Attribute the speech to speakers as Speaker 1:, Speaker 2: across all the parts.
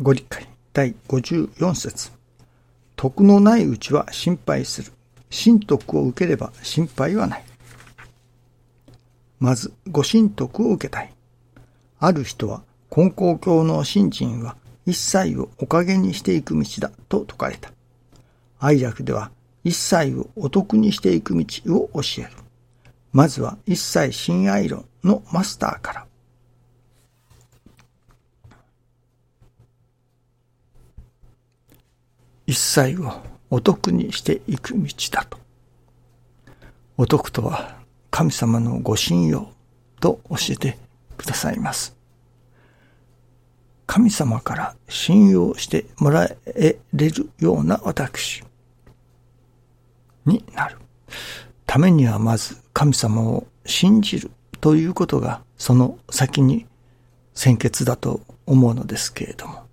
Speaker 1: ご理解第54節徳のないうちは心配する。神徳を受ければ心配はない。まず、ご神徳を受けたい。ある人は、根高教の信心は一切をおかげにしていく道だと説かれた。愛楽では、一切をお得にしていく道を教える。まずは一切新愛論のマスターから。一切をお得にしていく道だと。お得とは神様のご信用と教えてくださいます。神様から信用してもらえれるような私になる。ためにはまず神様を信じるということがその先に先決だと思うのですけれども。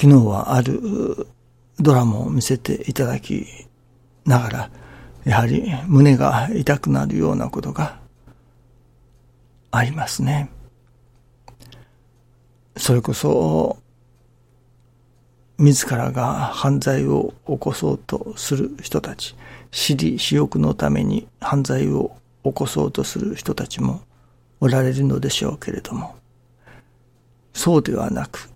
Speaker 1: 昨日はあるドラマを見せていただきながら、やはり胸が痛くなるようなことがありますね。それこそ、自らが犯罪を起こそうとする人たち、私利私欲のために犯罪を起こそうとする人たちもおられるのでしょうけれども、そうではなく、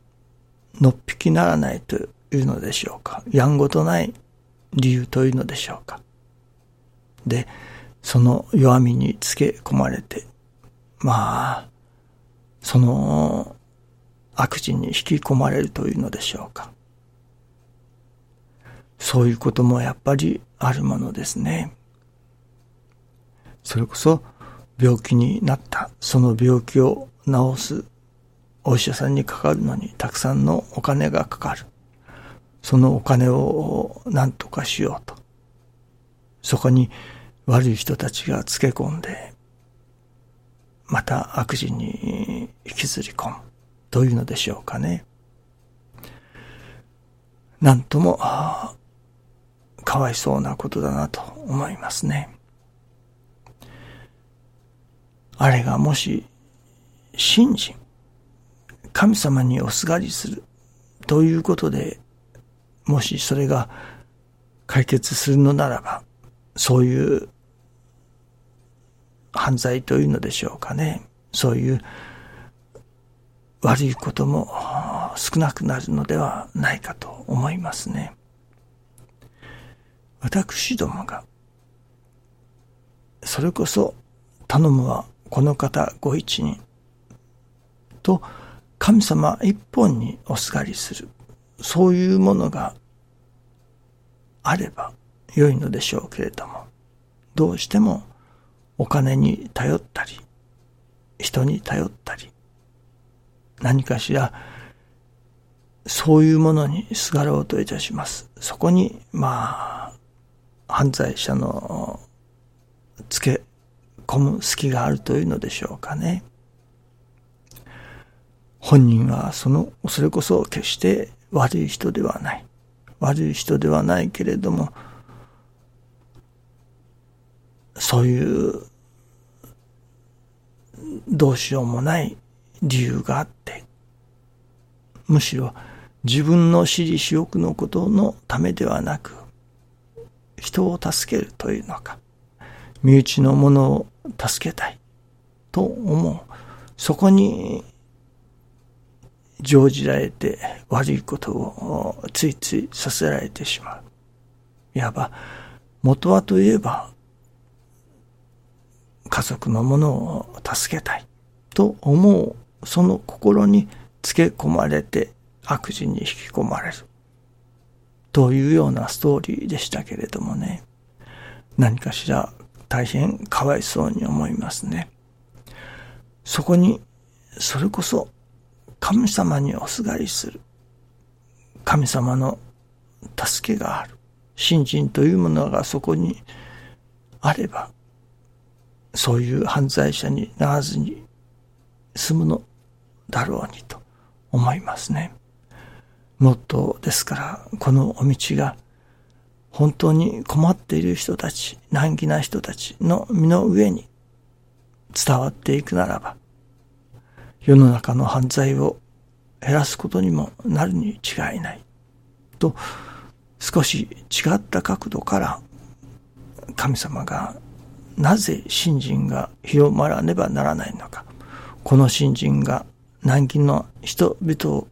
Speaker 1: のっぴきならないというのでしょうか。やんごとない理由というのでしょうか。で、その弱みにつけ込まれて、まあ、その悪事に引き込まれるというのでしょうか。そういうこともやっぱりあるものですね。それこそ病気になったその病気を治すお医者さんにかかるのにたくさんのお金がかかる。そのお金を何とかしようと。そこに悪い人たちがつけ込んで、また悪事に引きずり込むというのでしょうかね。なんとも、かわいそうなことだなと思いますね。あれがもし、信心、神様におすがりするということで、もしそれが解決するのならば、そういう犯罪というのでしょうかね。そういう悪いことも少なくなるのではないかと思いますね。私どもが、それこそ頼むはこの方ご一人と神様一本におすがりする、そういうものがあれば良いのでしょうけれども、どうしてもお金に頼ったり、人に頼ったり、何かしらそういうものにすがろうといたします。そこに、まあ、犯罪者のつけ込む隙があるというのでしょうかね。本人はその、それこそ決して悪い人ではない。悪い人ではないけれども、そういうどうしようもない理由があって、むしろ自分の私利私欲のことのためではなく、人を助けるというのか、身内の者を助けたいと思う。そこに乗じられて悪いことをついついさせられてしまう。いわば、元はといえば、家族のものを助けたいと思う、その心につけ込まれて悪事に引き込まれる。というようなストーリーでしたけれどもね。何かしら大変かわいそうに思いますね。そこに、それこそ神様におすがりする。神様の助けがある。信心というものがそこにあれば、そういう犯罪者にならずに済むのだろうにと思いますね。もっとですから、このお道が本当に困っている人たち、難儀な人たちの身の上に伝わっていくならば、世の中の犯罪を減らすことにもなるに違いない。と、少し違った角度から神様がなぜ信心が広まらねばならないのか。この信心が難儀の人々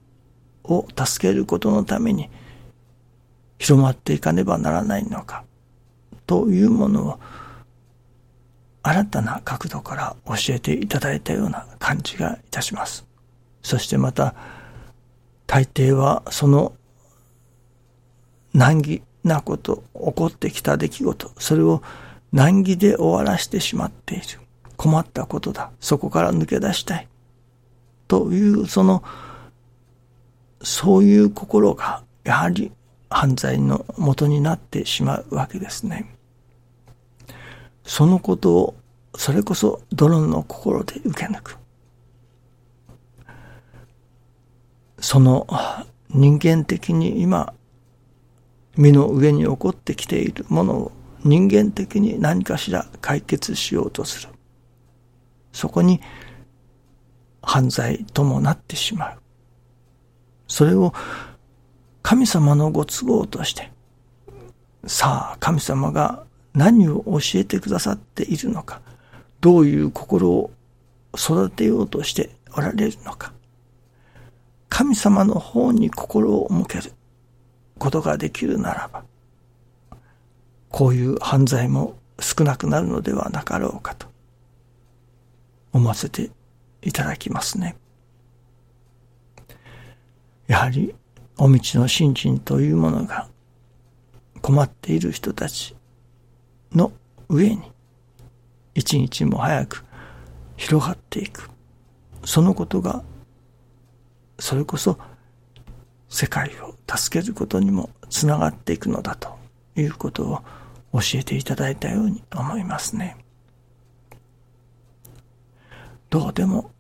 Speaker 1: を助けることのために広まっていかねばならないのか。というものを新たな角度から教えていただいたような感じがいたします。そしてまた、大抵はその難儀なこと、起こってきた出来事、それを難儀で終わらしてしまっている。困ったことだ。そこから抜け出したい。という、その、そういう心が、やはり犯罪の元になってしまうわけですね。そのことを、それこそ泥の心で受け抜く。その人間的に今、身の上に起こってきているものを人間的に何かしら解決しようとする。そこに犯罪ともなってしまう。それを神様のご都合として、さあ神様が何を教えてくださっているのか、どういう心を育てようとしておられるのか、神様の方に心を向けることができるならば、こういう犯罪も少なくなるのではなかろうかと思わせていただきますね。やはり、お道の信心というものが困っている人たちの上に一日も早く広がっていく。そのことが、それこそ世界を助けることにもつながっていくのだということを教えていただいたように思いますね。どうでも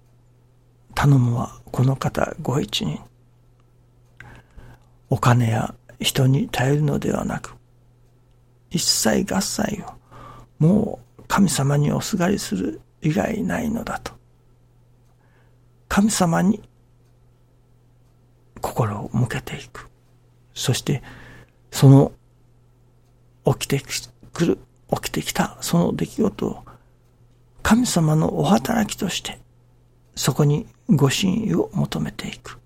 Speaker 1: 頼むはこの方ご一人。お金や人に頼るのではなく、一切合切をもう神様におすがりする以外ないのだと。神様に心を向けていく。そして、その起きてくる、起きてきたその出来事を神様のお働きとして、そこにご神意を求めていく。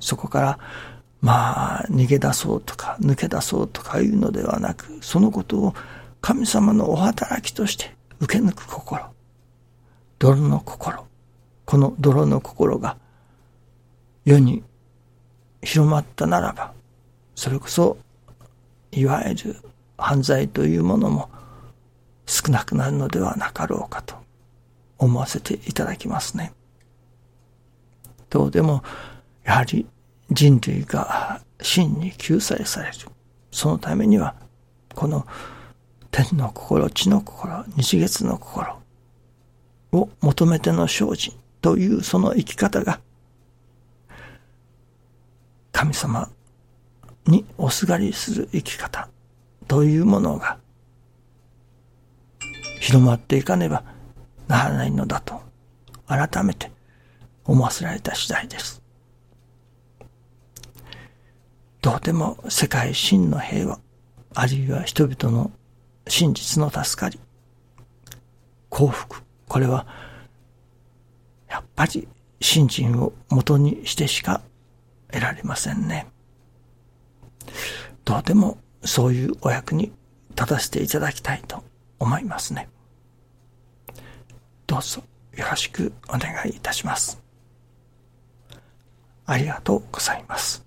Speaker 1: そこから、まあ、逃げ出そうとか、抜け出そうとかいうのではなく、そのことを神様のお働きとして受け抜く心。泥の心。この泥の心が世に広まったならば、それこそ、いわゆる犯罪というものも少なくなるのではなかろうかと思わせていただきますね。どうでも、やはり人類が真に救済される。そのためには、この天の心、地の心、日月の心を求めての精進というその生き方が、神様におすがりする生き方というものが広まっていかねばならないのだと改めて思わせられた次第です。どうでも世界真の平和、あるいは人々の真実の助かり、幸福、これはやっぱり信心を元にしてしか得られませんね。どうでもそういうお役に立たせていただきたいと思いますね。どうぞよろしくお願いいたします。ありがとうございます。